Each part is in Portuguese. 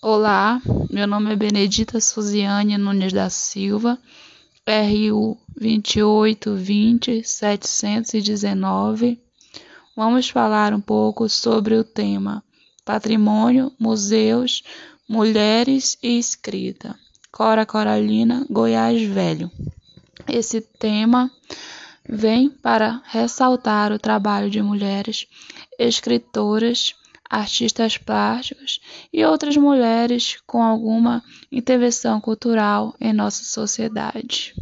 Olá, meu nome é Benedita Suziane Nunes da Silva, RU 2820719. Vamos falar um pouco sobre o tema Patrimônio, Museus, Mulheres e Escrita. Cora Coralina, Goiás Velho. Esse tema vem para ressaltar o trabalho de mulheres escritoras artistas plásticos e outras mulheres com alguma intervenção cultural em nossa sociedade.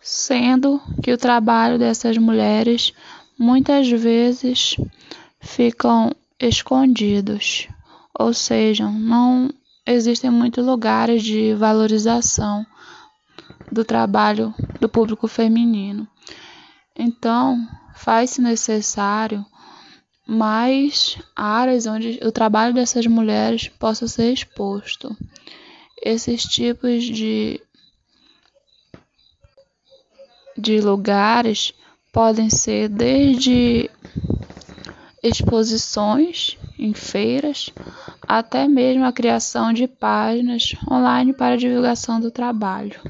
Sendo que o trabalho dessas mulheres muitas vezes ficam escondidos, ou seja, não existem muitos lugares de valorização do trabalho do público feminino. Então, faz-se necessário mais áreas onde o trabalho dessas mulheres possa ser exposto. Esses tipos de, de lugares podem ser desde exposições em feiras até mesmo a criação de páginas online para divulgação do trabalho.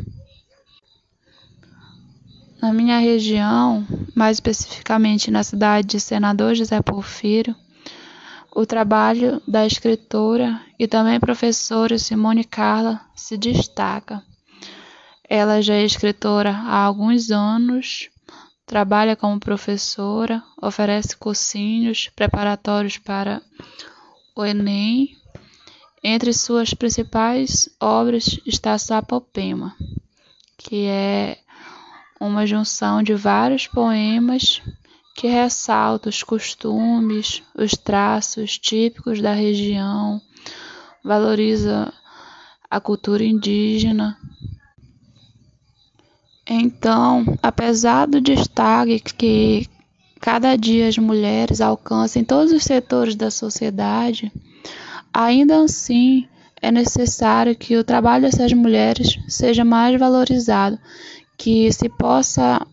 Na minha região, mais especificamente na cidade de Senador José Porfírio, o trabalho da escritora e também professora Simone Carla se destaca. Ela já é escritora há alguns anos, trabalha como professora, oferece cursinhos preparatórios para o Enem. Entre suas principais obras está Sapopema, que é uma junção de vários poemas que ressalta os costumes, os traços típicos da região, valoriza a cultura indígena. Então, apesar do destaque que cada dia as mulheres alcançam em todos os setores da sociedade, ainda assim é necessário que o trabalho dessas mulheres seja mais valorizado que se possa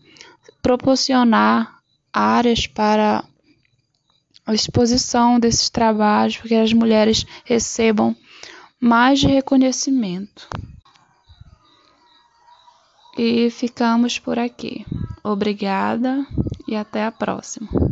proporcionar áreas para a exposição desses trabalhos, para que as mulheres recebam mais reconhecimento. E ficamos por aqui. Obrigada e até a próxima.